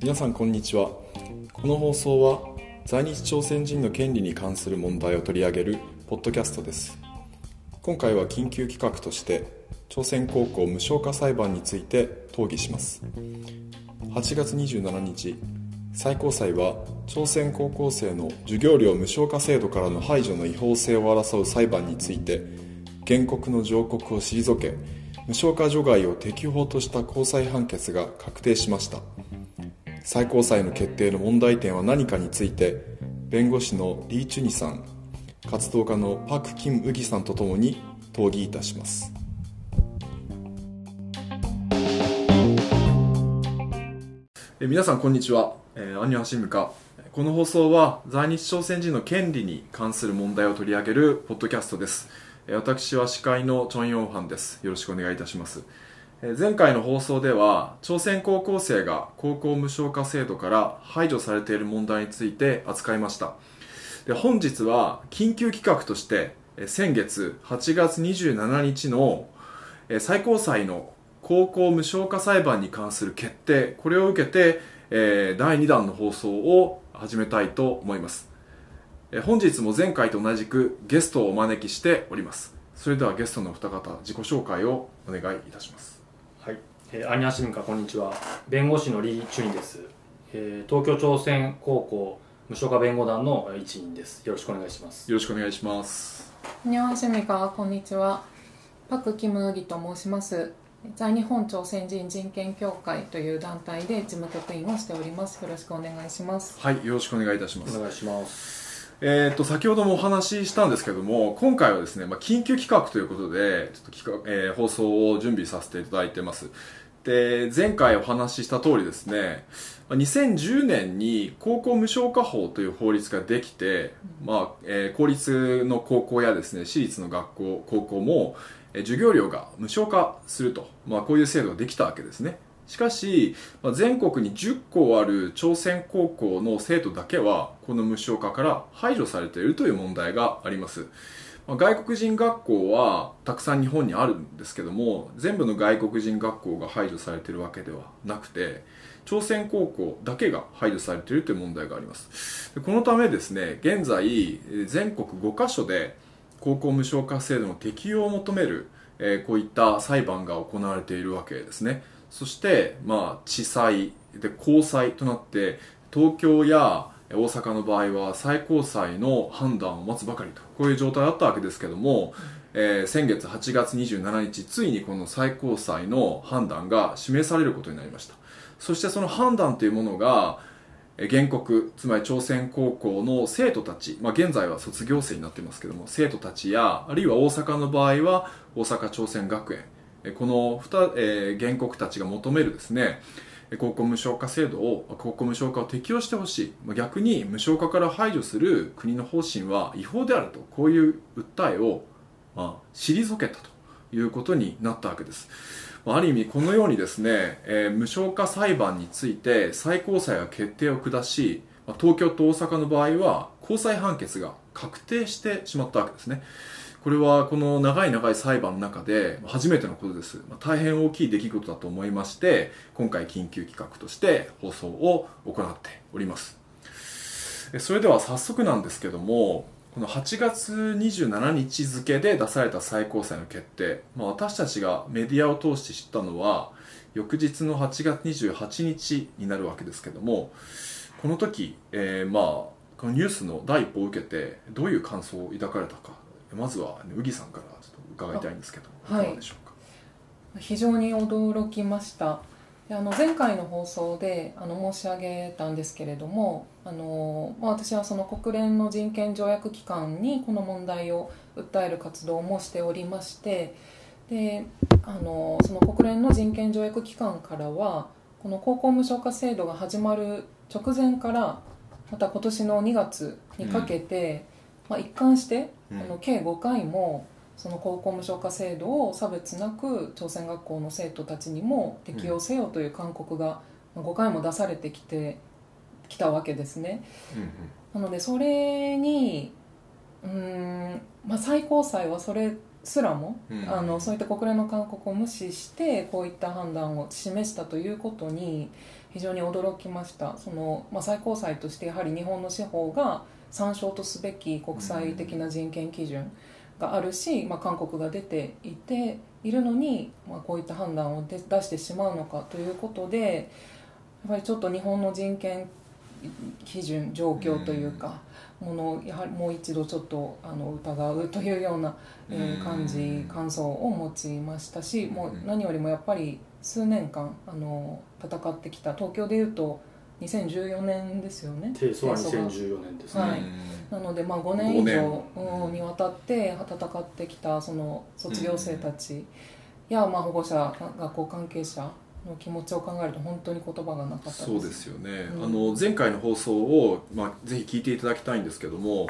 皆さんこんにちは。この放送は在日朝鮮人の権利に関する問題を取り上げるポッドキャストです。今回は緊急企画として朝鮮高校無償化裁判について討議します。8月27日最高裁は朝鮮高校生の授業料無償化制度からの排除の違法性を争う裁判について原告の上告を退け無償化除外を適法とした高裁判決が確定しました。最高裁の決定の問題点は何かについて弁護士のリー・チュニさん活動家のパク・キム・ウギさんとともに討議いたします。え皆さんこんにちは、えー、アニュハシムカ。この放送は在日朝鮮人の権利に関する問題を取り上げるポッドキャストです。私は司会のチョン・ヨンファンです。よろしくお願いいたします。前回の放送では朝鮮高校生が高校無償化制度から排除されている問題について扱いました。で本日は緊急企画として先月8月27日の最高裁の高校無償化裁判に関する決定これを受けて第2弾の放送を始めたいと思います。本日も前回と同じくゲストをお招きしております。それではゲストの二方自己紹介をお願いいたします。はい、えー、アニアシムカこんにちは。弁護士のリー・チュニです、えー、東京朝鮮高校無償化弁護団の一員です。よろしくお願いします。よろしくお願いします。アニアシムカこんにちは。パク・キム・ウギと申します。在日本朝鮮人人権協会という団体で事務局員をしております。よろしくお願いします。はいよろしくお願いいたします。お願いしますえーと、先ほどもお話ししたんですけども今回はですね、まあ、緊急企画ということでちょっと企画、えー、放送を準備させていただいてます。で前回お話しした通りですね2010年に高校無償化法という法律ができて、まあえー、公立の高校やですね私立の学校高校も、えー、授業料が無償化すると、まあ、こういう制度ができたわけですね。しかし、まあ、全国に10校ある朝鮮高校の生徒だけはこの無償化から排除されているという問題があります、まあ、外国人学校はたくさん日本にあるんですけども全部の外国人学校が排除されているわけではなくて朝鮮高校だけが排除されているという問題があります。このためですね現在全国5カ所で高校無償化制度の適用を求めるこういった裁判が行われているわけですね。そして、まあ、地裁で高裁となって東京や大阪の場合は最高裁の判断を待つばかりと。こういう状態だったわけですけども、えー、先月8月27日ついにこの最高裁の判断が示されることになりました。そしてその判断というものが原告つまり朝鮮高校の生徒たち、まあ、現在は卒業生になってますけども生徒たちやあるいは大阪の場合は大阪朝鮮学園この2、えー、原告たちが求めるですね高校無償化制度を高校無償化を適用してほしい。逆に無償化から排除する国の方針は違法であると。こういう訴えを、まあ、退けたということになったわけです。ある意味このようにですね、えー、無償化裁判について最高裁が決定を下し東京と大阪の場合は高裁判決が確定してしまったわけですね。これはこの長い長い裁判の中で初めてのことです。大変大きい出来事だと思いまして、今回緊急企画として放送を行っております。それでは早速なんですけども、この8月27日付で出された最高裁の決定、まあ、私たちがメディアを通して知ったのは、翌日の8月28日になるわけですけども、この時、えー、まあ、このニュースの第一報を受けて、どういう感想を抱かれたかまずは宇木さんからちょっと伺いたいんですけどいかがでしょうか、はい、非常に驚きました。であの前回の放送であの申し上げたんですけれどもあの、まあ、私はその国連の人権条約機関にこの問題を訴える活動もしておりましてであのその国連の人権条約機関からはこの高校無償化制度が始まる直前からまた今年の2月にかけて、まあ、一貫して、あの計5回もその高校無償化制度を差別なく朝鮮学校の生徒たちにも適用せよという勧告が5回も出されてきてきたわけですね。なのでそれにうん、まあ、最高裁はそれすらも、うん。あのそういった国連の勧告を無視してこういった判断を示したということに非常に驚きました。その、まあ、最高裁としてやはり日本の司法が参照とすべき国際的な人権基準があるし、まあ、勧告が出ていているのに、まあ、こういった判断を出出してしまうのかということでやっぱりちょっと日本の人権基準状況というか、ものをやはりもう一度ちょっとあの疑うというような、え感じ感想を持ちましたしもう何よりもやっぱり数年間あの戦ってきた東京でいうと2014年ですよね。提訴は提訴が。2014年ですね、はい。なのでまあ5年以5上にわたって戦ってきたその卒業生たち。やまあ保護者学校関係者の気持ちを考えると本当に言葉がなかったそうですよね、うん。あの前回の放送を、まあ、ぜひ聞いていただきたいんですけども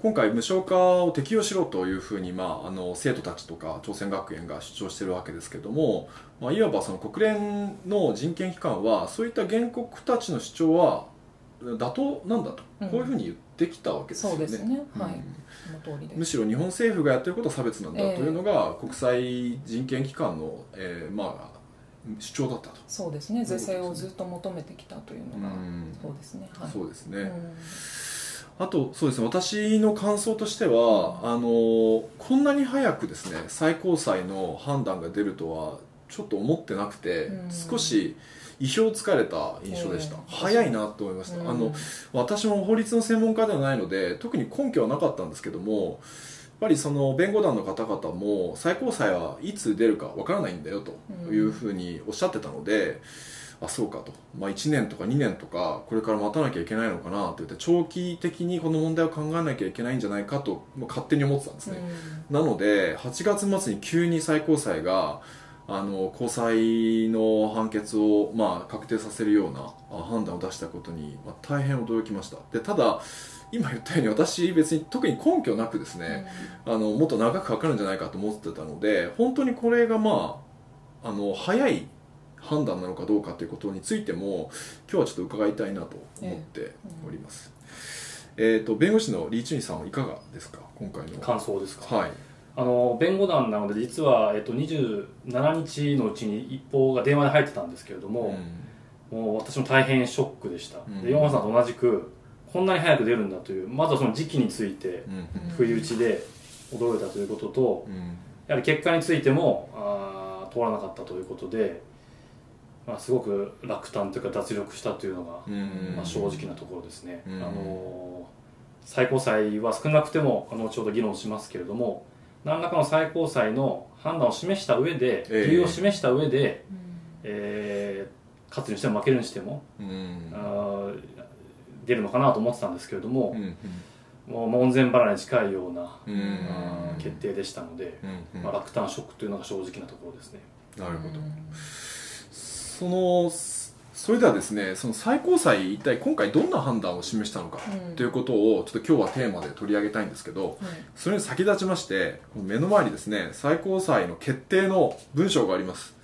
今回無償化を適用しろというふうに、まあ、あの生徒たちとか朝鮮学園が主張しているわけですけども、まあ、いわばその国連の人権機関はそういった原告たちの主張は妥当なんだと、うん。こういうふうに言ってきたわけですよね。そうですね。はい。むしろ日本政府がやってることは差別なんだとええいうのが国際人権機関の、えーまあ、主張だったと。そうですね。是正をずっと求めてきたというのが、うん。そうですね。はい。そうですね、うん。あとそうですね。私の感想としてはあのこんなに早くですね最高裁の判断が出るとはちょっと思ってなくて、うん。少し意表つかれた印象でした、ええ早いなと思いました、うん。あの私も法律の専門家ではないので特に根拠はなかったんですけどもぱりその弁護団の方々も最高裁はいつ出るかわからないんだよというふうにおっしゃってたので、あそうかと、まあ、1年とか2年とかこれから待たなきゃいけないのかなと言って長期的にこの問題を考えなきゃいけないんじゃないかともう勝手に思ってたんですね、なので8月末に急に最高裁があの高裁の判決を、まあ、確定させるようなあ判断を出したことに、まあ、大変驚きました。でただ今言ったように私別に特に根拠なくですね、あのもっと長くかかるんじゃないかと思ってたので本当にこれがまああの早い判断なのかどうかということについても今日はちょっと伺いたいなと思っております、えーと弁護士のリー・チュニさんはいかがですか？今回の。感想ですか、はい。あの弁護団なので実は、えっと、27日のうちに一報が電話で入ってたんですけれども、もう私も大変ショックでした、うん。でヨンハさんと同じくこんなに早く出るんだというまずはその時期についてうん不意打ちで驚いたということとうん。やはり結果についてもあー通らなかったということで、まあ、すごく落胆というか脱力したというのが、うんまあ、正直なところですね、うん。あの最高裁は少なくてもあの後ほど議論しますけれども何らかの最高裁の判断を示した上でええ。理由を示した上で、うん。えー勝つにしても負けるにしても、うん。あー出るのかなと思ってたんですけれどもう、んもう門前払いに近いような、決定でしたので、うんうん。まあ、落胆ショックというのが正直なところですね。なるほど。うん。そのそれではですねその最高裁一体今回どんな判断を示したのかうん。ということをちょっと今日はテーマで取り上げたいんですけどはい。それに先立ちまして目の前にですね最高裁の決定の文章があります。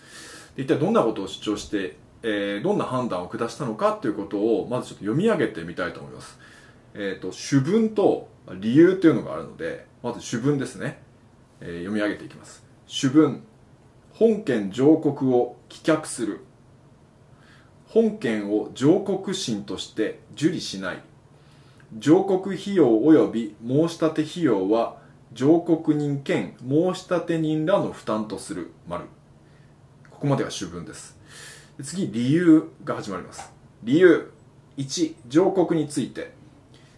で一体どんなことを主張して、えーどんな判断を下したのかということをまずちょっと読み上げてみたいと思います。えっ、と主文と理由というのがあるのでまず主文ですね、えー読み上げていきます。主文本件上告を棄却する。本件を上告審として受理しない。上告費用及び申し立て費用は上告人兼申立て人らの負担とする丸。ここまでが主文です。次理由が始まります。理由1上告について。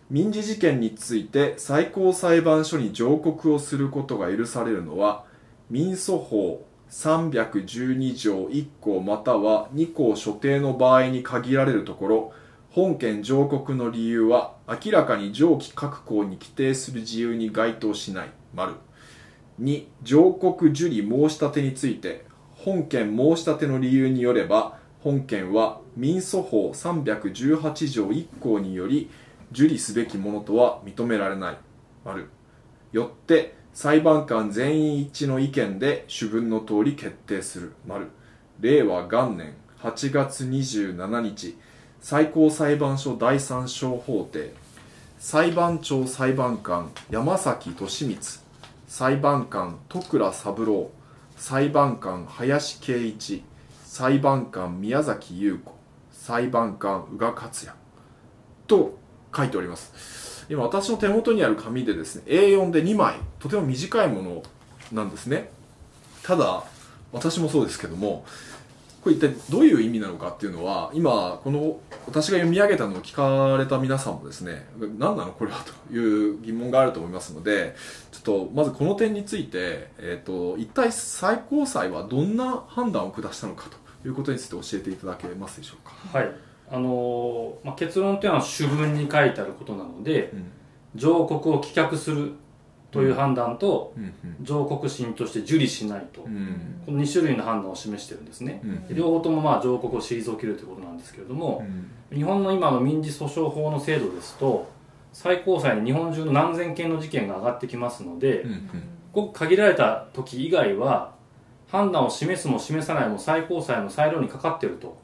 民事事件について最高裁判所に上告をすることが許されるのは民訴法312条1項または2項所定の場合に限られるところ本件上告の理由は明らかに上記各項に規定する自由に該当しない。丸2上告受理申し立てについて。本件申し立ての理由によれば本件は民訴法318条1項により受理すべきものとは認められない。丸よって裁判官全員一致の意見で主文の通り決定する。丸。令和元年8月27日最高裁判所第三小法廷裁判長裁判官山崎俊光裁判官徳倉三郎裁判官林圭一裁判官宮崎優子裁判官宇賀克也と書いております。今私の手元にある紙でですね A4 で2枚とても短いものなんですね。ただ私もそうですけどもこれ一体どういう意味なのかっていうのは今この私が読み上げたのを聞かれた皆さんもですね何なのこれはという疑問があると思いますのでちょっとまずこの点について、えーと、一体最高裁はどんな判断を下したのかということについて教えていただけますでしょうか？はいあのまあ、結論というのは主文に書いてあることなので、うん、上告を棄却するという判断と、上告審として受理しないと、この2種類の判断を示してるんですね、両方ともまあ上告を退けるということなんですけれども、日本の今の民事訴訟法の制度ですと最高裁に日本中の何千件の事件が上がってきますので、ごく限られた時以外は判断を示すも示さないも最高裁の裁量にかかっていると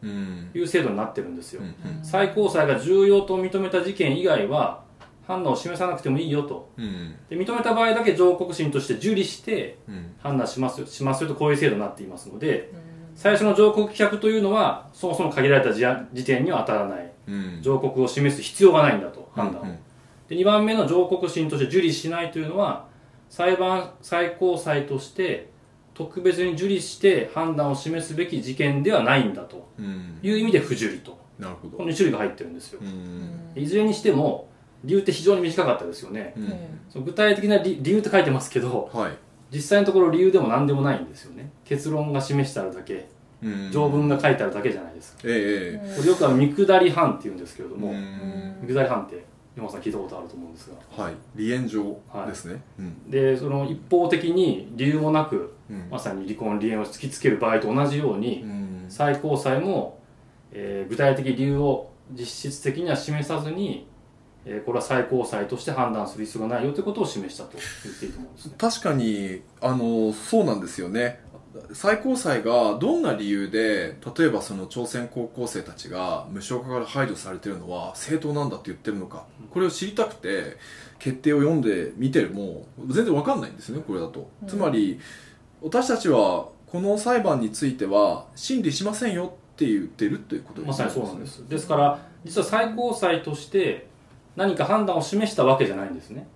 いう制度になってるんですよ、最高裁が重要と認めた事件以外は判断を示さなくてもいいよと、うん、で認めた場合だけ上告審として受理して判断しますよ。しますよとこういう制度になっていますので、うん、最初の上告棄却というのはそもそも限られた時点には当たらない、うん、上告を示す必要がないんだと判断を、で2番目の上告審として受理しないというのは裁判最高裁として特別に受理して判断を示すべき事件ではないんだと。いう意味で不受理と、なるほど。この2種類が入ってるんですよ、いずれにしても理由って非常に短かったですよね、うん、具体的な理由って書いてますけど、はい、実際のところ理由でも何でもないんですよね。結論が示してあるだけ、うん、条文が書いてあるだけじゃないですか、ええ、これよくは見下り判っていうんですけれども、見下り判って山さん聞いたことあると思うんですが。はい。離縁状ですね、はい。うん、でその一方的に理由もなく、うん、まさに離婚離縁を突きつける場合と同じように、うん、最高裁も、えー、具体的理由を実質的には示さずにえー、これは最高裁として判断する必要がないよということを示したと言っていいと思うんです、ね、確かにあのそうなんですよね。最高裁がどんな理由で例えばその朝鮮高校生たちが無償化から排除されているのは正当なんだって言ってるのか。これを知りたくて決定を読んで見てるも全然わかんないんですねこれだと、うん、つまり私たちはこの裁判については審理しませんよって言ってるということですね。まさにそうなんです。ですから実は最高裁として何か判断を示したわけじゃないんですね。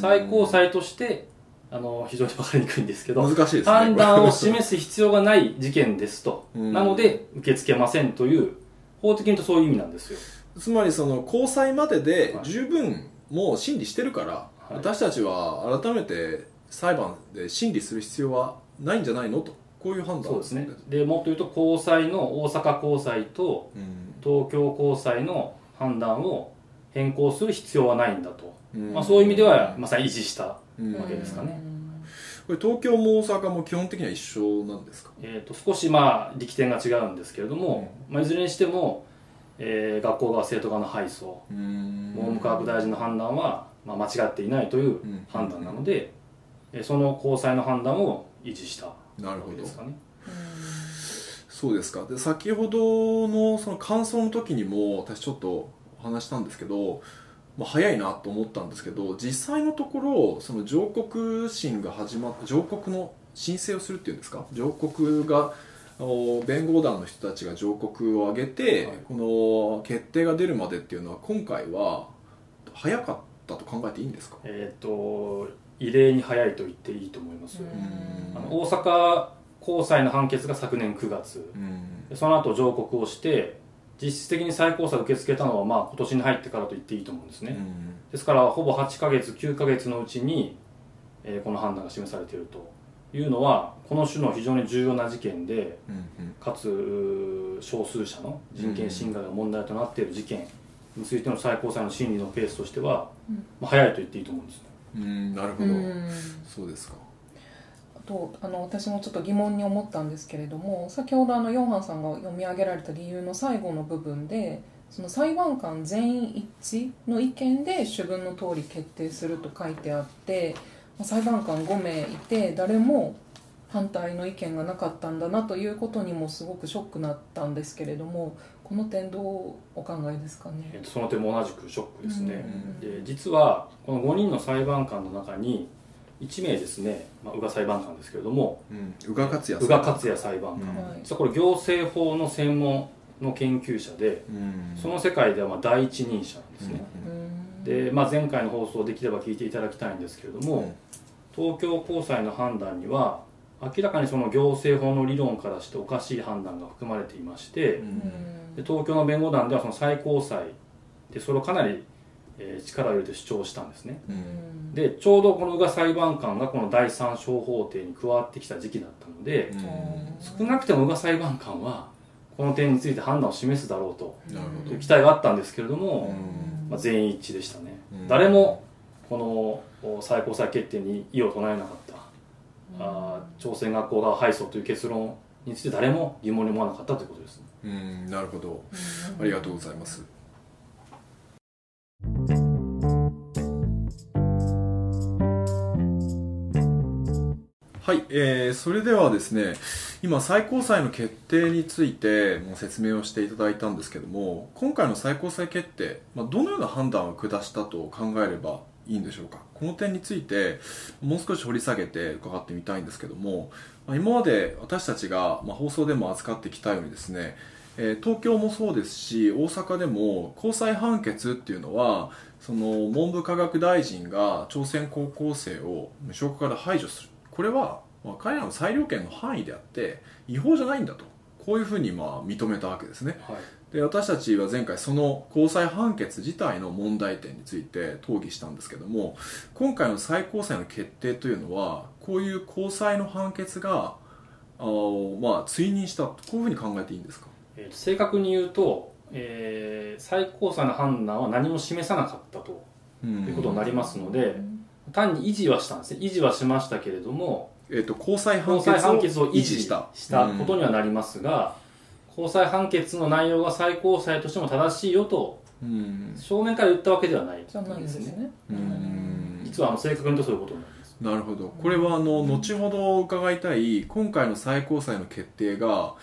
最高裁としてあの非常に分かりにくいんですけど難しいです、ね、判断を示す必要がない事件ですと。なので受け付けませんという法的に言うとそういう意味なんですよ。つまりその高裁までで十分もう審理してるから、はい、私たちは改めて裁判で審理する必要はないんじゃないのと。こういう判断。そうですね。でもっと言うと高裁の大阪高裁と東京高裁の判断を変更する必要はないんだと、まあ、そういう意味ではまさに維持したわけですかね。これ東京も大阪も基本的には一緒なんですか、えーと、少しまあ力点が違うんですけれども、うん、まあ、いずれにしても、えー、学校側生徒側の配送文部科学大臣の判断は、まあ、間違っていないという判断なので、うん、その高裁の判断を維持したわけですかね。そうですか。で先ほどのその感想の時にも私ちょっと話したんですけど、まあ、早いなと思ったんですけど実際のところその上告審が始まった上告の申請をするっていうんですか？上告が弁護団の人たちが上告を上げて、はい、この決定が出るまでっていうのは今回は早かったと考えていいんですか？えっ、と異例に早いと言っていいと思います。あの大阪高裁の判決が昨年9月。その後上告をして実質的に最高裁を受け付けたのはまあ今年に入ってからと言っていいと思うんですね、うん、ですからほぼ8ヶ月9ヶ月のうちに、えー、この判断が示されているというのはこの種の非常に重要な事件で、うんうん、かつ少数者の人権侵害が問題となっている事件についての最高裁の審理のペースとしては、うん、まあ、早いと言っていいと思うんですね。うんなるほど。そうですかとあの私もちょっと疑問に思ったんですけれども先ほどあのヨンハンさんが読み上げられた理由の最後の部分でその裁判官全員一致の意見で主文の通り決定すると書いてあって裁判官5名いて誰も反対の意見がなかったんだなということにもすごくショックなったんですけれどもこの点どうお考えですかね？その点も同じくショックですね、で実はこの5人の裁判官の中に1名ですね、まあ、宇賀裁判官ですけれども、宇賀克也宇賀克也裁判官、うん、実はこれ行政法の専門の研究者で、うん、その世界ではまあ第一人者なんですね、うん、で、まあ、前回の放送できれば聞いていただきたいんですけれども、東京高裁の判断には明らかにその行政法の理論からしておかしい判断が含まれていまして、で東京の弁護団ではその最高裁でそれをかなりえー、力を入れて主張したんですね、うん、でちょうどこの宇賀裁判官がこの第三小法廷に加わってきた時期だったので、うん、少なくても宇賀裁判官はこの点について判断を示すだろうという期待があったんですけれども、うん、まあ、全員一致でしたね、誰もこの最高裁決定に異を唱えなかった、あ朝鮮学校側敗訴という結論について誰も疑問に思わなかったということです、うん。なるほど。ありがとうございますはい、えー、それではですね今最高裁の決定についても説明をしていただいたんですけども今回の最高裁決定、まあ、どのような判断を下したと考えればいいんでしょうか？この点についてもう少し掘り下げて伺ってみたいんですけども、まあ、今まで私たちが、ま、放送でも扱ってきたようにですねえ東京もそうですし大阪でも高裁判決っていうのはその文部科学大臣が朝鮮高校生を無償化から排除する。これは、まあ、彼らの裁量権の範囲であって違法じゃないんだと。こういうふうにまあ認めたわけですね、はい、で私たちは前回その高裁判決自体の問題点について討議したんですけども今回の最高裁の決定というのはこういう高裁の判決があまあ追認したこういうふうに考えていいんですか、えー、正確に言うと、えー、最高裁の判断は何も示さなかったと。いうことになりますので、うん単に維持はしたんですね。維持はしましたけれども、えーと、高裁判決を維持した。したことにはなりますが、うん、高裁判決の内容が最高裁としても正しいよと、うん、正面から言ったわけではないですね、うん、実はあの正確に言うとそういうことになります。なるほど。これはあの後ほど伺いたい今回の最高裁の決定が、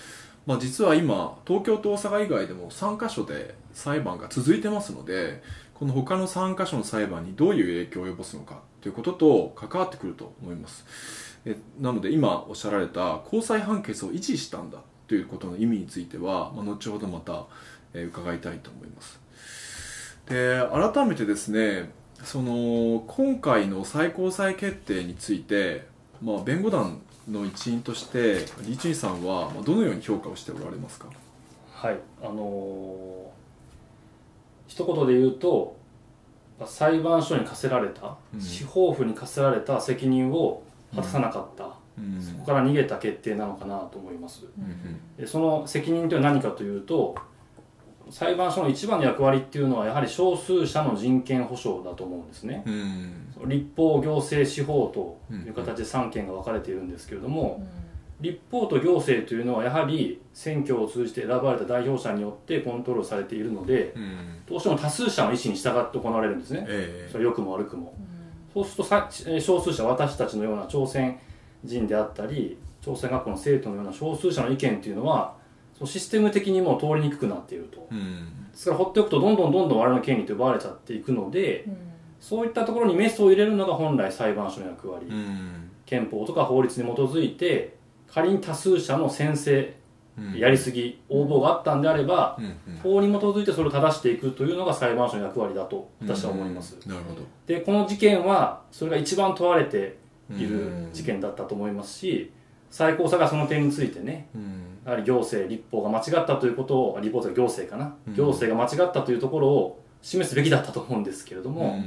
まあ、実は今東京と大阪以外でも3カ所で裁判が続いてますのでこの他の3カ所の裁判にどういう影響を及ぼすのかということと関わってくると思います。えなので今おっしゃられた高裁判決を維持したんだということの意味については、まあ、後ほどまた、え伺いたいと思います。で改めてですねその今回の最高裁決定について、まあ、弁護団の一員としてリチンさんはどのように評価をしておられますか？はいあのー、一言で言うと裁判所に課せられた、うん、司法府に課せられた責任を果たさなかった、うん、そこから逃げた決定なのかなと思います、でその責任というのは何かというと裁判所の一番の役割っていうのはやはり少数者の人権保障だと思うんですね、立法行政司法という形で3権が分かれているんですけれども、立法と行政というのはやはり選挙を通じて選ばれた代表者によってコントロールされているので、うん、どうしても多数者の意思に従って行われるんですね、えー、それ良くも悪くも、うん、そうするとさ少数者私たちのような朝鮮人であったり朝鮮学校の生徒のような少数者の意見というのはそのシステム的にも通りにくくなっていると、うん、ですから放っておくとどんどんどんどん我々の権利って奪われちゃっていくので、そういったところにメスを入れるのが本来裁判所の役割、憲法とか法律に基づいて仮に多数者の宣誓、やりすぎ応募があったんであれば、法に基づいてそれを正していくというのが裁判所の役割だと私は思います、なるほど。でこの事件はそれが一番問われている事件だったと思いますし最高裁がその点についてね、やはり行政立法が間違ったということを立法というか行政かな、行政が間違ったというところを示すべきだったと思うんですけれども、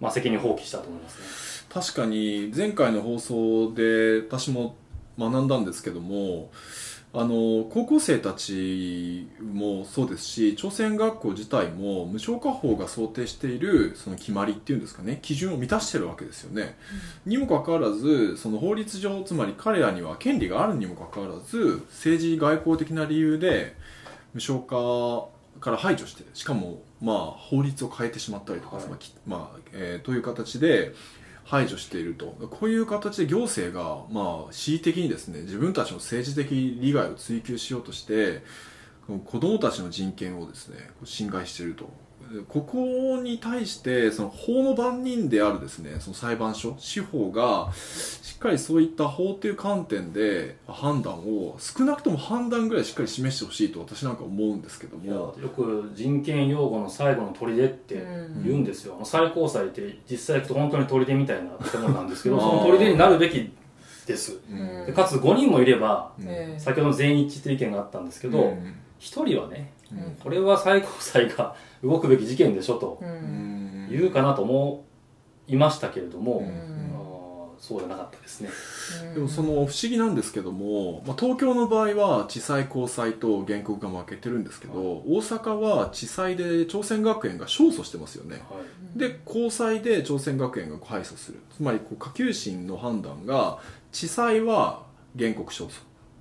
まあ、責任放棄したと思いますね。確かに前回の放送で私も学んだんですけどもあの高校生たちもそうですし朝鮮学校自体も無償化法が想定しているその決まりっていうんですかね基準を満たしてるわけですよね、うん、にもかかわらずその法律上つまり彼らには権利があるにもかかわらず政治外交的な理由で無償化から排除してしかもまあ法律を変えてしまったりとか、はい、まあえー、という形で排除していると。こういう形で行政が、まあ、恣意的にですね自分たちの政治的利害を追求しようとして子供たちの人権をですね侵害していると。ここに対してその法の番人であるですねその裁判所司法がしっかりそういった法という観点で判断を少なくとも判断ぐらいしっかり示してほしいと私なんか思うんですけども。よく人権擁護の最後の砦って言うんですよ、うん、最高裁って実際行くと本当に砦みたいな建物なんですけどその砦になるべきです、うん、でかつ5人もいれば、うん、先ほどの全員一致という意見があったんですけど、うん、1人はね、これは最高裁が動くべき事件でしょと言うかなと思いましたけれども、そうじゃなかったですね。でもその不思議なんですけども、まあ、東京の場合は地裁高裁と原告が負けてるんですけど、はい、大阪は地裁で朝鮮学園が勝訴してますよね、はい、で高裁で朝鮮学園が敗訴する。つまりこう下級審の判断が地裁は原告勝訴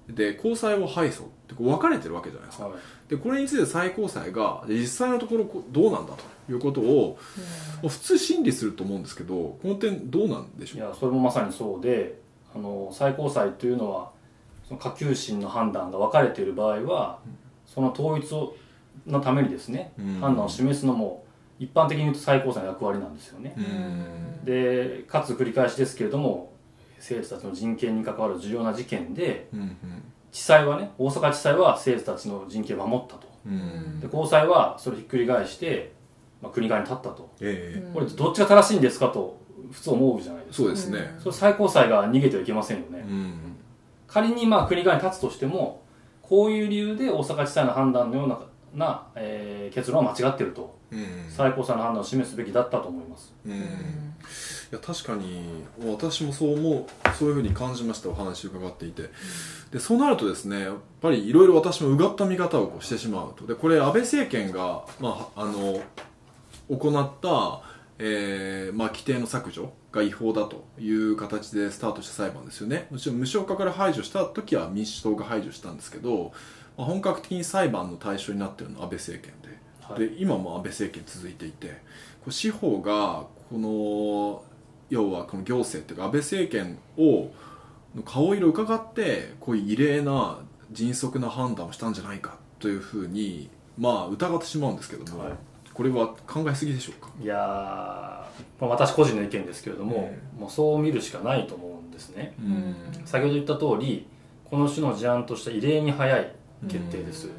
で高裁は敗訴ってこう分かれてるわけじゃないですか、はい、でこれについて最高裁が実際のところどうなんだということを、うん、普通審理すると思うんですけどこの点どうなんでしょう？いやそれもまさにそうであの最高裁というのはその下級審の判断が分かれている場合は、うん、その統一のためにですね、うん、判断を示すのも一般的に言うと最高裁の役割なんですよね。でかつ繰り返しですけれども生徒たちの人権に関わる重要な事件で、うんうん、地裁はね大阪地裁は生徒たちの人権を守ったと、うん、で高裁はそれをひっくり返して、まあ、国側に立ったと、えー、これどっちが正しいんですかと普通思うじゃないですか。そうですね。それ最高裁が逃げてはいけませんよね、うん、仮にまあ国側に立つとしてもこういう理由で大阪地裁の判断のようなな、えー、結論は間違ってると、うん、最高裁の判断を示すべきだったと思います、うん。いや確かに私もそう思うそういうふうに感じましたお話伺っていて。でそうなるとですねやっぱりいろいろ私もうがった見方をこうしてしまうと。でこれ安倍政権が、まあ、あの行った、えーまあ、規定の削除が違法だという形でスタートした裁判ですよね。もちろん無償化から排除した時は民主党が排除したんですけど、まあ、本格的に裁判の対象になっているのは安倍政権ではい、で今も安倍政権続いていて司法がこの要はこの行政っていうか安倍政権をの顔色を伺ってこういう異例な迅速な判断をしたんじゃないかというふうにまあ疑ってしまうんですけども、はい、これは考えすぎでしょうか？いやまあ、私個人の意見ですけれども、うん、もうそう見るしかないと思うんですね、うん、先ほど言った通りこの種の事案として異例に早い決定です、うん、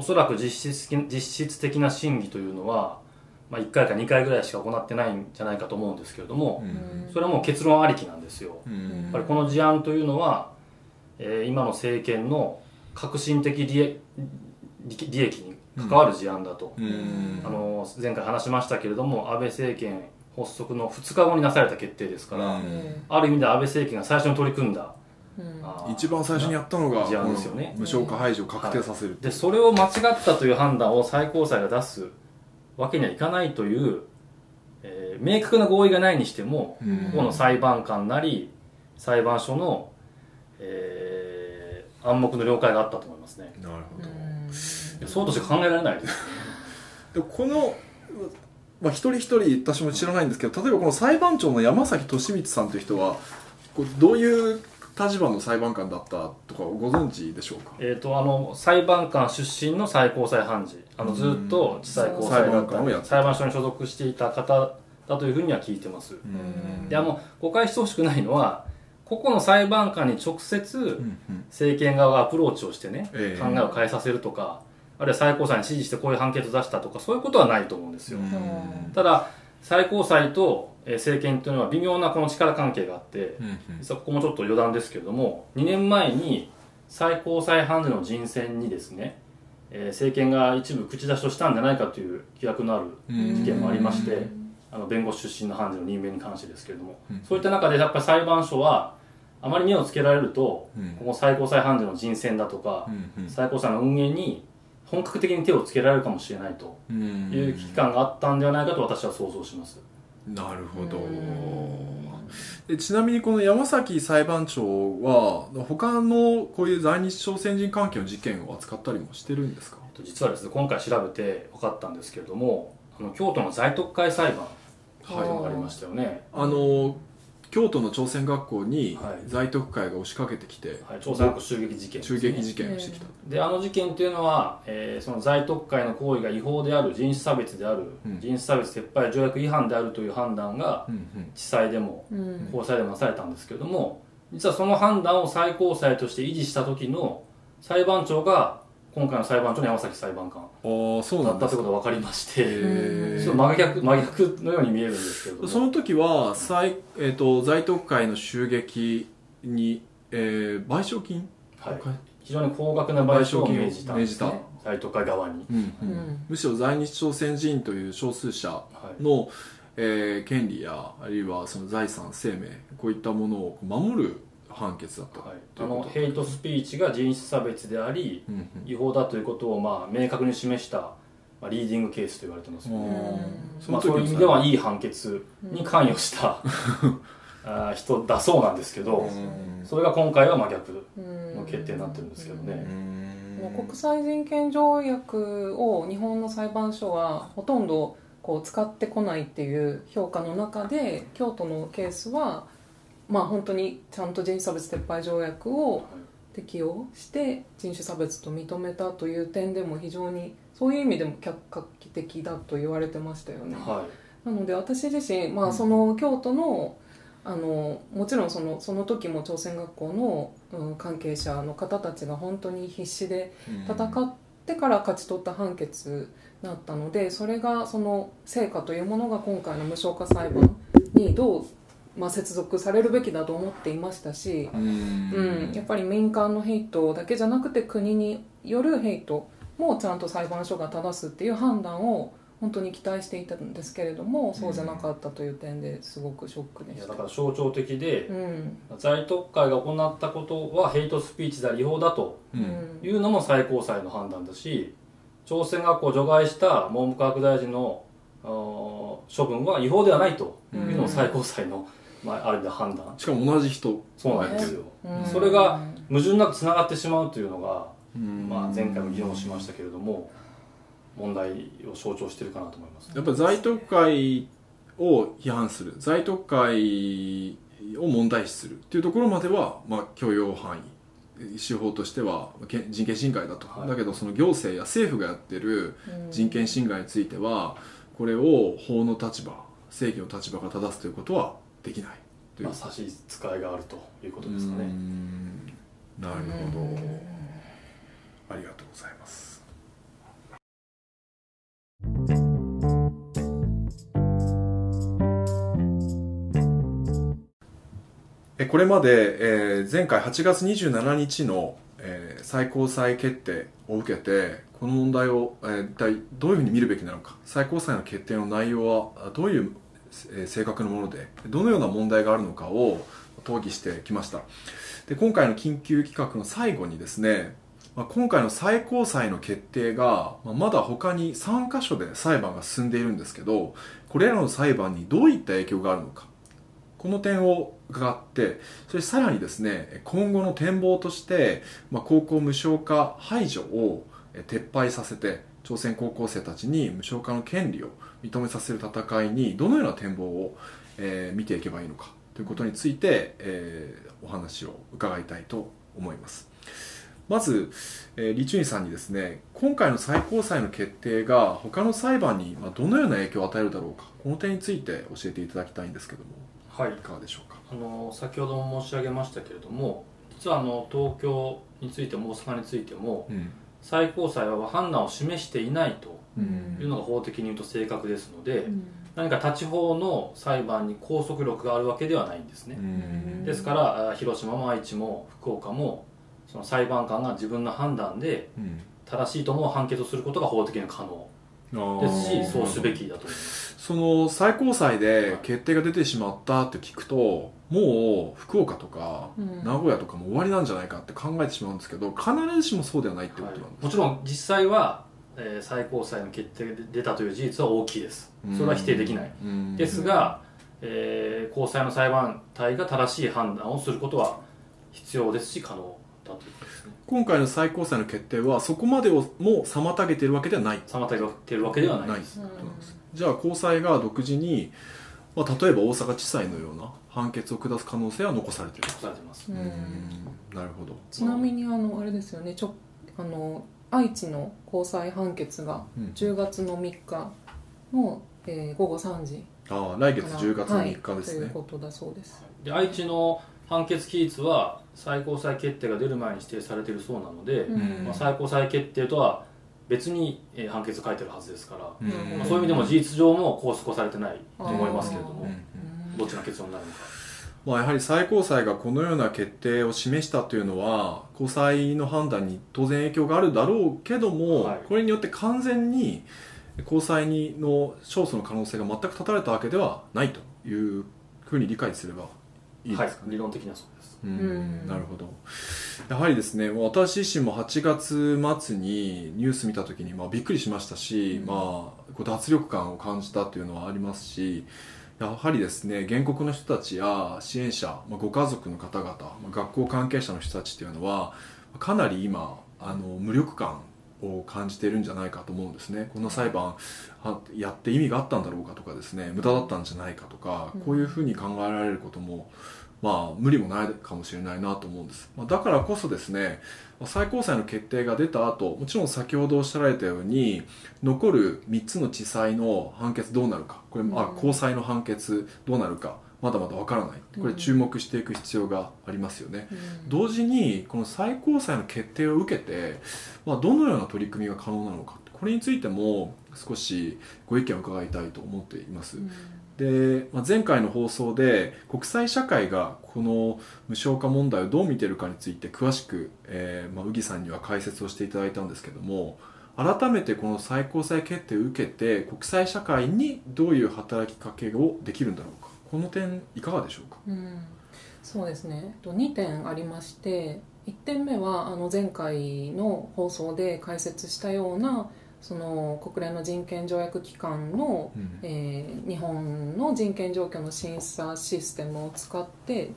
おそらく実質実質的な審議というのはまあ、1回か2回ぐらいしか行ってないんじゃないかと思うんですけれども、それはもう結論ありきなんですよ、やっぱりこの事案というのは、えー、今の政権の革新的利益利益に関わる事案だと、あの前回話しましたけれども安倍政権発足の2日後になされた決定ですから、ある意味で安倍政権が最初に取り組んだ一番最初にやったのが事案ですよね。無償化排除を確定させる、はい、でそれを間違ったという判断を最高裁が出すわけにはいかないという、えー、明確な合意がないにしても、ここの裁判官なり裁判所の、えー、暗黙の了解があったと思いますね。なるほど。そうとして考えられないです。でこのまあ、一人一人私も知らないんですけど例えばこの裁判長の山崎利光さんという人はこうどういう立場の裁判官だったとかご存知でしょうか、えーと、あの裁判官出身の最高裁判事。あのずっと地裁高裁判官を裁判所に所属していた方だというふうには聞いてます。であの誤解してほしくないのは個々の裁判官に直接政権側がアプローチをしてね、考えを変えさせるとかあるいは最高裁に指示してこういう判決を出したとかそういうことはないと思うんですよ。ただ最高裁と政権というのは微妙なこの力関係があって、実はここもちょっと余談ですけれども2年前に最高裁判事の人選にですね、えー、政権が一部口出しをしたんじゃないかという疑惑のある事件もありましてあの弁護士出身の判事の任命に関してですけれども、そういった中でやっぱり裁判所はあまり目をつけられると、ここ最高裁判事の人選だとか、最高裁の運営に本格的に手をつけられるかもしれないという危機感があったんではないかと私は想像します。なるほど。でちなみにこの山崎裁判長は他のこういう在日朝鮮人関係の事件を扱ったりもしてるんですか？実はですね今回調べて分かったんですけれどもあの京都の在特会裁判とい。ありましたよね、はい、あの京都の朝鮮学校に在特会が押しかけてきて、はい、朝鮮学校襲撃事件、ね、襲撃事件をしてきた、であの事件っていうのは、えー、その在特会の行為が違法である人種差別である、うん、人種差別撤廃条約違反であるという判断が、地裁でも、高裁でもなされたんですけれども実はその判断を最高裁として維持した時の裁判長が今回の裁判長の山崎裁判官だったってことが分かりましてちょっと真逆真逆のように見えるんですけどその時は在,、えーと、在特会の襲撃に、えー、賠償金、はい、非常に高額な賠償を命じたね、在特会側に、うん。うん、むしろ在日朝鮮人という少数者の、はい、えー、権利やあるいはその財産生命こういったものを守る判決だった、はい、あのヘイトスピーチが人種差別であり、うんうん、違法だということをまあ明確に示した、まあ、リーディングケースと言われてます。よね、まあ、そういう意味ではいい判決に関与した、あ人だそうなんですけど、それが今回は真逆の決定になってるんですけどね。国際人権条約を日本の裁判所はほとんどこう使ってこないっていう評価の中で京都のケースはまあ本当にちゃんと人種差別撤廃条約を適用して人種差別と認めたという点でも非常にそういう意味でも客観的だと言われてましたよね。はい、なので私自身、まあ、その京都のあのもちろんそのその時も朝鮮学校の、うん、関係者の方たちが本当に必死で戦ってから勝ち取った判決だったのでそれがその成果というものが今回の無償化裁判にどうまあ、接続されるべきだと思っていましたし、うん、やっぱり民間のヘイトだけじゃなくて国によるヘイトもちゃんと裁判所が正すっていう判断を本当に期待していたんですけれどもそうじゃなかったという点ですごくショックでした。だから象徴的で、うん、在特会が行ったことはヘイトスピーチで違法だというのも最高裁の判断だし朝鮮学校を除外した文部科学大臣の処分は違法ではないというのも最高裁の、うんまあ、ある意味判断。しかも同じ人。そうなんですよ、それが矛盾なくつながってしまうというのが、まあ、前回も議論しましたけれども問題を象徴してるかなと思います、ね、やっぱり在特会を批判する。在特会を問題視するっていうところまでは、まあ、許容範囲。司法としては人権侵害だと、はい、だけどその行政や政府がやってる人権侵害についてはこれを法の立場正義の立場が正すということはできないという、まあ、差し支えがあるということですかね。なるほど。ありがとうございます。これまで、えー、前回8月27日の、えー、最高裁決定を受けてこの問題を、えー、一体どういうふうに見るべきなのか。最高裁の決定の内容はどういう正確なものでどのような問題があるのかを討議してきました。で今回の緊急企画の最後にですね今回の最高裁の決定がまだ他に3カ所で裁判が進んでいるんですけどこれらの裁判にどういった影響があるのかこの点を伺ってそれさらにですね今後の展望として、ま、高校無償化排除を撤廃させて朝鮮高校生たちに無償化の権利を認めさせる戦いにどのような展望を、えー、見ていけばいいのかということについて、えー、お話を伺いたいと思います。まず、えー、李俊さんにですね今回の最高裁の決定が他の裁判にどのような影響を与えるだろうかこの点について教えていただきたいんですけども、はい、いかがでしょうか？あの先ほども申し上げましたけれども実はあの東京についても大阪についても、うん、最高裁は判断を示していないというのが法的に言うと正確ですので、何か立ち法の裁判に拘束力があるわけではないんですね、ですから広島も愛知も福岡もその裁判官が自分の判断で正しいと思う判決をすることが法的に可能ですしそうすべきだと思います。その最高裁で決定が出てしまったって聞くともう福岡とか名古屋とかも終わりなんじゃないかって考えてしまうんですけど必ずしもそうではないってことなんです、はい、もちろん実際はえー、最高裁の決定で出たという事実は大きいです。それは否定できない、ですが、えー、高裁の裁判体が正しい判断をすることは必要ですし可能だということですね。今回の最高裁の決定はそこまでをも妨げているわけではない。妨げているわけではない。です、じゃあ高裁が独自に、まあ、例えば大阪地裁のような判決を下す可能性は残されている。残されてます。なるほど。ちなみにあのあれですよね。ちょあの愛知の高裁判決が10月の3日の、えー、午後3時あ来月10月の3日ですね、はい、ということだそうです。で愛知の判決期日は最高裁決定が出る前に指定されているそうなので、うん、まあ、最高裁決定とは別に判決書いてるはずですから、うん。まあ、そういう意味でも事実上も拘束されてないと思いますけれども、どっちの結論になるのか。まあ、やはり最高裁がこのような決定を示したというのは高裁の判断に当然影響があるだろうけども、はい、これによって完全に高裁にの勝訴の可能性が全く断たれたわけではないというふうに理解すればいいですか、ね、はい、理論的にはそうです。うんなるほど。やはりですね私自身も8月末にニュース見た時に、まあ、びっくりしましたし、うん、まあ、脱力感を感じたというのはありますしやはりですね原告の人たちや支援者、まあ、ご家族の方々、まあ、学校関係者の人たちというのはかなり今あの無力感を感じているんじゃないかと思うんですね。この裁判やって意味があったんだろうかとかですね無駄だったんじゃないかとかこういうふうに考えられることもまあ無理もないかもしれないなと思うんです、まあ、だからこそですね最高裁の決定が出た後もちろん先ほどおっしゃられたように残る3つの地裁の判決どうなるか。これ、あ高裁の判決どうなるか。まだまだわからない。これ注目していく必要がありますよね、うん、同時にこの最高裁の決定を受けて、まあ、どのような取り組みが可能なのか。これについても少しご意見を伺いたいと思っています、うんで、まあ、前回の放送で国際社会がこの無償化問題をどう見てるかについて詳しく、えーまあ、宇木さんには解説をしていただいたんですけども改めてこの最高裁決定を受けて国際社会にどういう働きかけをできるんだろうか。この点いかがでしょうか、うん、そうですね。2点ありまして1点目はあの前回の放送で解説したようなその国連の人権条約機関の、うん、えー、日本の人権状況の審査システムを使って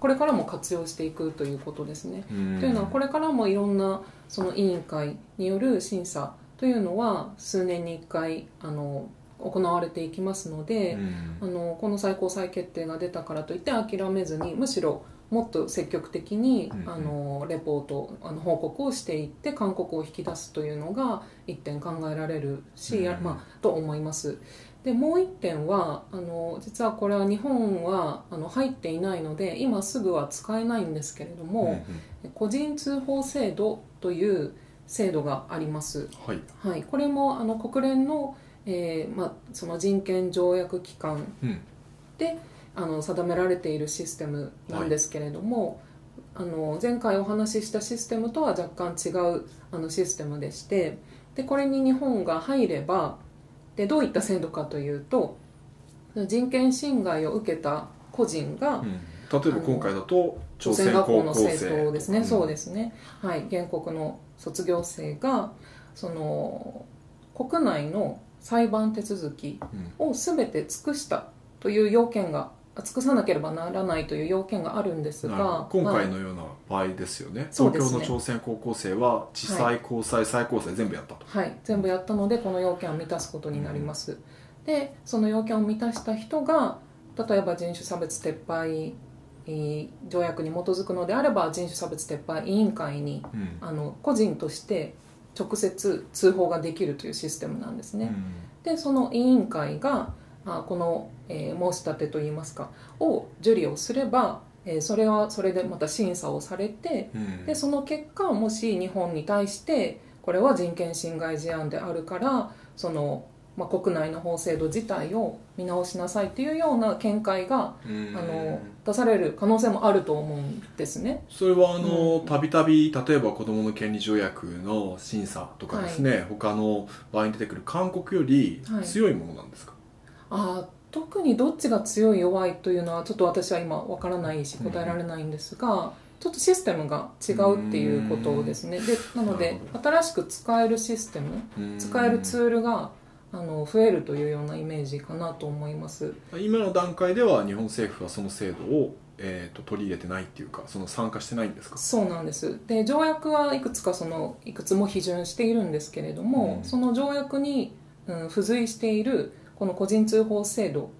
これからも活用していくということですね。うん、というのはこれからもいろんなその委員会による審査というのは数年に1回あの行われていきますので、うん、あのこの最高裁決定が出たからといって諦めずにむしろもっと積極的に、うん、あのレポートあの報告をしていって勧告を引き出すというのが一点考えられるし、うん、まあ、と思います。でもう一点はあの実はこれは日本はあの入っていないので今すぐは使えないんですけれども、うん、個人通報制度という制度があります。はい、はい、これもあの国連の、えーまあ、その人権条約機関で、あの定められているシステムなんですけれども、はい、あの前回お話ししたシステムとは若干違うあのシステムでしてでこれに日本が入ればでどういった制度かというと人権侵害を受けた個人が、うん、例えば今回だと朝鮮学校の生徒ですね、うん、そうですね、はい、原告の卒業生がその国内の裁判手続きを全て尽くしたという要件が尽くさなければならないという要件があるんですが今回のような場合ですよね、東京の朝鮮高校生は地裁、高裁最高裁全部やったと。はい。全部やったのでこの要件を満たすことになります、うん、でその要件を満たした人が例えば人種差別撤廃条約に基づくのであれば人種差別撤廃委員会に、うん、あの個人として直接通報ができるというシステムなんですね、うん、でその委員会があこの、えー、申し立てといいますかを受理をすれば、えー、それはそれでまた審査をされて、うん、でその結果もし日本に対してこれは人権侵害事案であるからその、まあ、国内の法制度自体を見直しなさいというような見解が、うん、あの出される可能性もあると思うんですね。それはあのたびたび例えば子どもの権利条約の審査とかですね、はい、他の場合に出てくる勧告より強いものなんですか、はいあ特にどっちが強い弱いというのはちょっと私は今わからないし答えられないんですが、うん、ちょっとシステムが違うっていうことですね。でなので新しく使えるシステム使えるツールがあの増えるというようなイメージかなと思います。今の段階では日本政府はその制度をえーと、取り入れてないっていうかその参加してないんですか？そうなんです。で条約はいくつかそのいくつも批准しているんですけれども、うん、その条約に、うん、付随しているこの個人通報制度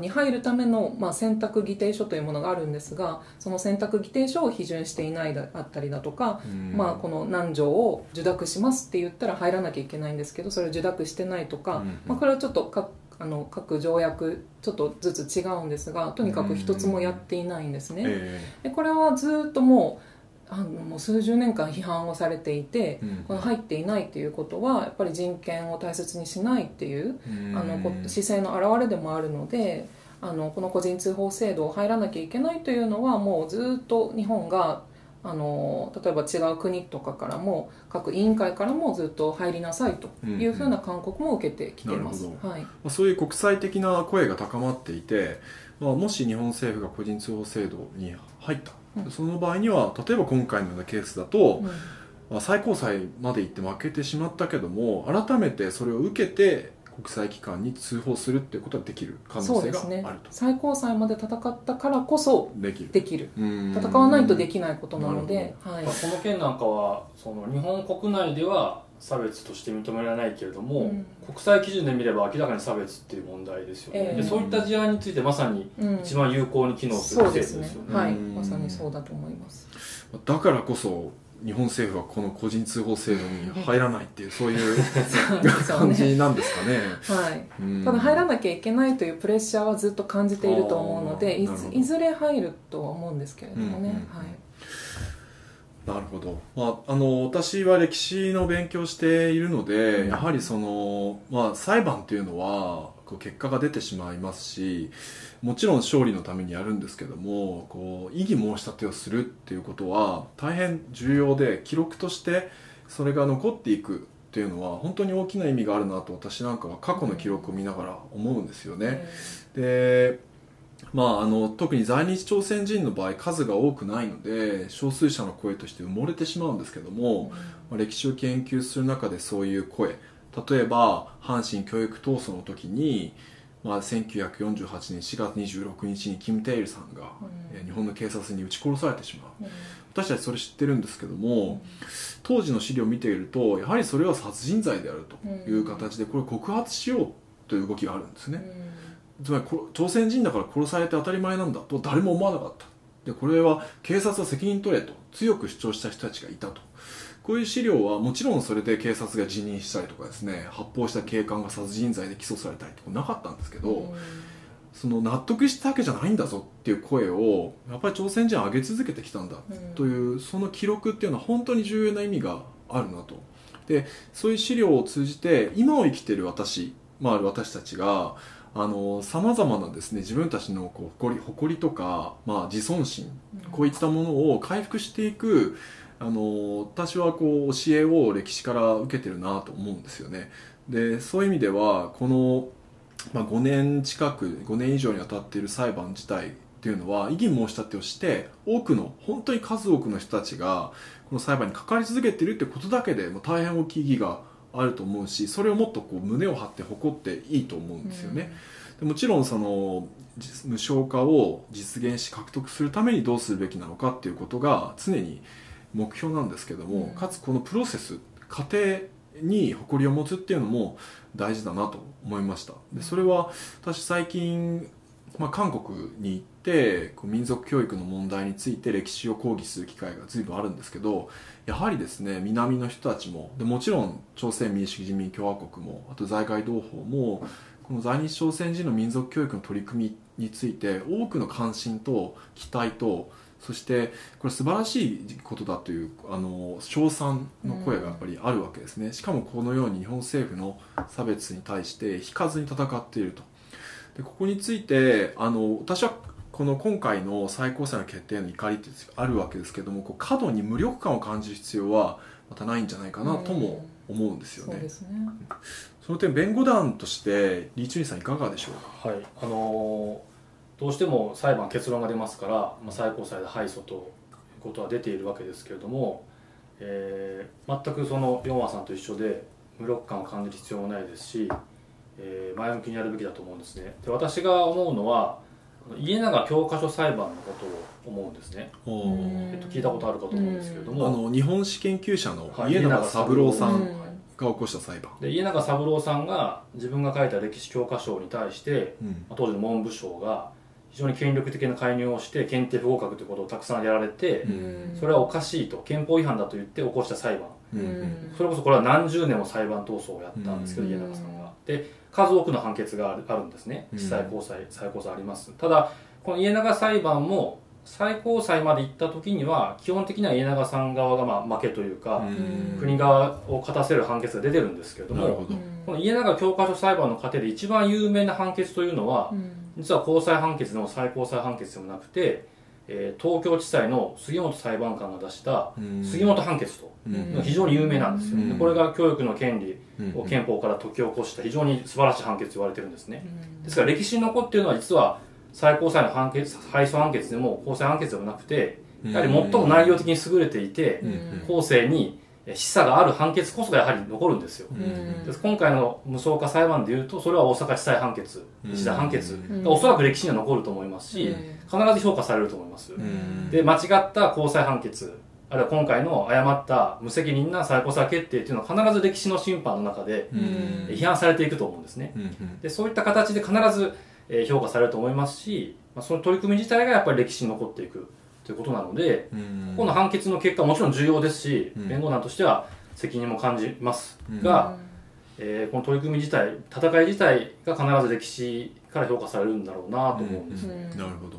に入るための、まあ、選択議定書というものがあるんですがその選択議定書を批准していないだったりだとか、まあ、この何条を受諾しますって言ったら入らなきゃいけないんですけどそれを受諾してないとか、まあ、これはちょっと各あの各条約ちょっとずつ違うんですがとにかく一つもやっていないんですね。でこれはずっともうあのもう数十年間批判をされていて、うん、この入っていないっていうことはやっぱり人権を大切にしないっていう、うん、あの姿勢の表れでもあるのであのこの個人通報制度を入らなきゃいけないというのはもうずっと日本があの例えば違う国とかからも各委員会からもずっと入りなさいというふうな勧告も受けてきています、うんうん、はい、そういう国際的な声が高まっていて、まあ、もし日本政府が個人通報制度に入ったその場合には例えば今回のようなケースだと、まあ、最高裁まで行って負けてしまったけども改めてそれを受けて国際機関に通報するっていうことはできる可能性があると、ね、最高裁まで戦ったからこそできる。できる。戦わないとできないことなので、はい、この件なんかはその日本国内では差別として認められないけれども、うん、国際基準で見れば明らかに差別っていう問題ですよね、えー、でそういった事案についてまさに一番有効に機能する制度ですよねうん、ね。はい。まさにそうだと思います。だからこそ日本政府はこの個人通報制度に入らないっていうそういう 感じなんですかね。はい、ただ入らなきゃいけないというプレッシャーはずっと感じていると思うのでいずれ入るとは思うんですけれどもね、はいなるほど、まあ、あの私は歴史の勉強しているので、やはりその、まあ、裁判というのはこう結果が出てしまいますしもちろん勝利のためにやるんですけどもこう異議申し立てをするっていうことは大変重要で記録としてそれが残っていくっていうのは本当に大きな意味があるなと私なんかは過去の記録を見ながら思うんですよね。でまあ、あの特に在日朝鮮人の場合数が多くないので少数者の声として埋もれてしまうんですけども、まあ、歴史を研究する中でそういう声。例えば阪神教育闘争の時に、まあ、1948年4月26日にキム・テイルさんが、うん、日本の警察に撃ち殺されてしまう、うん、私たちそれ知ってるんですけども、うん、当時の資料を見ているとやはりそれは殺人罪であるという形でこれ告発しようという動きがあるんですね。つまり朝鮮人だから殺されて当たり前なんだと誰も思わなかった。でこれは警察は責任取れと強く主張した人たちがいたと。こういう資料はもちろんそれで警察が辞任したりとかですね発砲した警官が殺人罪で起訴されたりとかなかったんですけど、その納得したわけじゃないんだぞっていう声をやっぱり朝鮮人は上げ続けてきたんだという、その記録っていうのは本当に重要な意味があるなと。でそういう資料を通じて今を生きている私、まあ、私たちがさまざまなですね自分たちのこう誇り誇りとか、まあ、自尊心こういったものを回復していくあの私はこう教えを歴史から受けてるなと思うんですよね。でそういう意味ではこの、まあ、5年近く5年以上にわたっている裁判自体っていうのは異議申し立てをして多くの本当に数多くの人たちがこの裁判に関わり続けているってことだけでも大変大きい意義があると思うしそれをもっとこう胸を張って誇っていいと思うんですよね。でもちろんその無償化を実現し獲得するためにどうするべきなのかっていうことが常に目標なんですけども、かつこのプロセス過程に誇りを持つっていうのも大事だなと思いました。でそれは私最近、まあ、韓国に行ってこう民族教育の問題について歴史を講義する機会が随分あるんですけどやはりですね南の人たちもでもちろん朝鮮民主人民共和国もあと在外同胞もこの在日朝鮮人の民族教育の取り組みについて多くの関心と期待とそしてこれ素晴らしいことだというあの称賛の声がやっぱりあるわけですね、しかもこのように日本政府の差別に対して引かずに戦っていると。でここについてあの私はこの今回の最高裁の決定の怒りってあるわけですけどもこう過度に無力感を感じる必要はまたないんじゃないかなとも思うんですよね。そねその点弁護団としてリー・チュニさんいかがでしょうか、はいあのー、どうしても裁判結論が出ますから、まあ、最高裁で敗訴ということは出ているわけですけれども、えー、全くそのヨンアさんと一緒で無力感を感じる必要もないですし、えー、前向きにやるべきだと思うんですね。で私が思うのは家永教科書裁判のことを思うんですね、えっと、聞いたことあるかと思うんですけれども。あの日本史研究者の家永三郎さんが起こした裁判。で家永三郎さんが自分が書いた歴史教科書に対して、うん。当時の文部省が非常に権力的な介入をして検定不合格ということをたくさんやられて、うん。それはおかしいと憲法違反だと言って起こした裁判。それこそこれは何十年も裁判闘争をやったんですけど、うん。家永さんが。で数多くの判決があるあるんですね。うん。地裁高裁最高裁あります。ただこの家永裁判も最高裁まで行った時には基本的には家永さん側がまあ負けというか、うん。国側を勝たせる判決が出てるんですけれどもこの家永教科書裁判の過程で一番有名な判決というのは、うん。実は高裁判決でも最高裁判決でもなくて、えー東京地裁の杉本裁判官が出したうん。杉本判決と非常に有名なんですよ、これが教育の権利うんを憲法から解き起こした非常に素晴らしい判決と言われてるんですね。うん。ですから歴史に残っているのは実は最高裁の判決敗訴判決でも高裁判決でもなくてやはり最も内容的に優れていてうん後世に示唆がある判決こそがやはり残るんですよ。うん。です。今回の無償化裁判でいうとそれは大阪地裁判決日大判決。うん。がおそらく歴史には残ると思いますしうん。必ず評価されると思います。うん。で間違った高裁判決あるいは今回の誤った無責任な最高裁決定っていうのは必ず歴史の審判の中でうん。批判されていくと思うんですね。うんでそういった形で必ずえー評価されると思いますし、まあ、その取り組み自体がやっぱり歴史に残っていくということなのでうん。ここの判決の結果はもちろん重要ですしうん。弁護団としては責任も感じますが、えーこの取り組み自体戦い自体が必ず歴史から評価されるんだろうなと思うんです、うん。なるほど、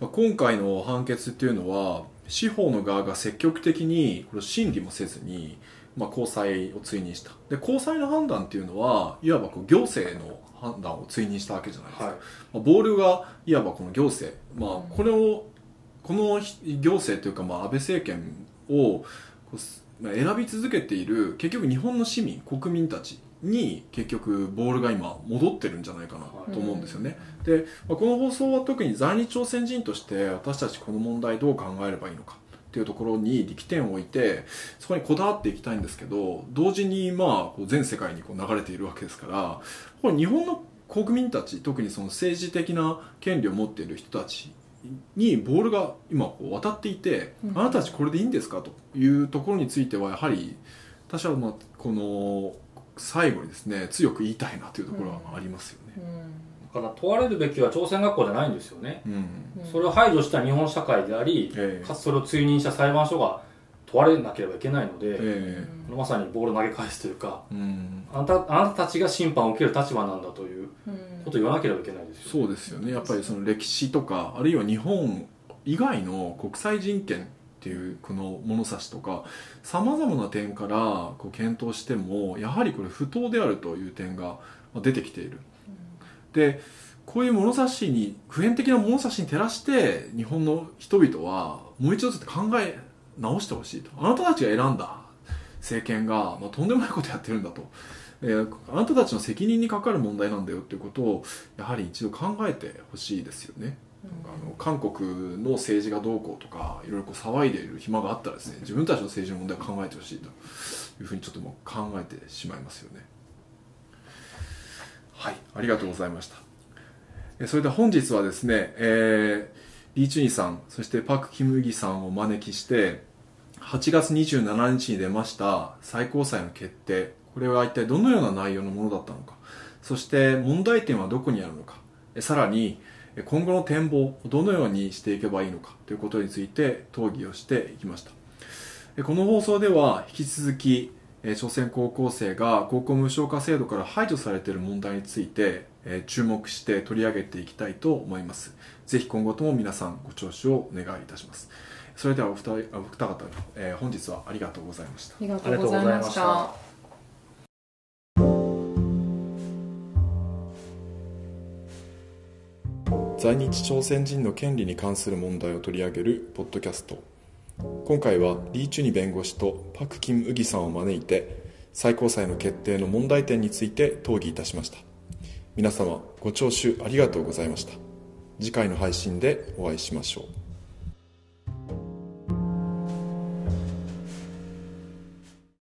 まあ、今回の判決っていうのは司法の側が積極的にこれ審理もせずに、まあ、高裁を追認した。で高裁の判断っていうのはいわばこう行政の判断を追認したわけじゃないですか、はい。まあ、ボールがいわばこの行政、まあ、これをこの行政というかまあ安倍政権を選び続けている結局日本の市民国民たちに結局ボールが今戻ってるんじゃないかなと思うんですよね、で、まあ、この放送は特に在日朝鮮人として私たちこの問題どう考えればいいのかっていうところに力点を置いてそこにこだわっていきたいんですけど同時にまあ全世界にこう流れているわけですからこれ日本の国民たち特にその政治的な権利を持っている人たちにボールが今こう渡っていて、うん。あなたたちこれでいいんですかというところについてはやはり私はまあこの最後にですね強く言いたいなというところはありますよね。だから問われるべきは朝鮮学校じゃないんですよね、うん。それを排除した日本社会であり、ええ。かつそれを追認した裁判所が問われなければいけないので、えまさにボールを投げ返すというかえうん。あなたあなたたちが審判を受ける立場なんだということを言わなければいけないですよ、そうですよね。やっぱりその歴史とかあるいは日本以外の国際人権っていうこの物差しとかさまざまな点からこう検討してもやはりこれ不当であるという点がまあ出てきている。でこういう物差しに普遍的な物差しに照らして日本の人々はもう一度ちょっと考え直してほしいとあなたたちが選んだ政権が、まあ、とんでもないことやってるんだと、えーあなたたちの責任にかかる問題なんだよっていうことをやはり一度考えてほしいですよね。あの韓国の政治がどうこうとかいろいろこう騒いでいる暇があったらですね 自分たちの政治の問題を考えてほしいというふうにちょっともう考えてしまいますよね。はいありがとうございました。えそれでは本日はですね、えーリー・チュニさんそしてパク・キム・ギさんをお招きして8月27日に出ました最高裁の決定。これは一体どのような内容のものだったのか。そして問題点はどこにあるのか。えさらにえ今後の展望をどのようにしていけばいいのかということについて討議をしていきました。この放送では引き続き朝鮮高校生が高校無償化制度から排除されている問題について注目して取り上げていきたいと思います。ぜひ今後とも皆さんご聴取をお願いいたします。それではお二お二方、え本日はありがとうございました。ありがとうございました。在日朝鮮人の権利に関する問題を取り上げるポッドキャスト。今回はリー・チュニ弁護士とパク・キム・ウギさんを招いて最高裁の決定の問題点について討議いたしました。皆様ご聴取ありがとうございました。次回の配信でお会いしましょう。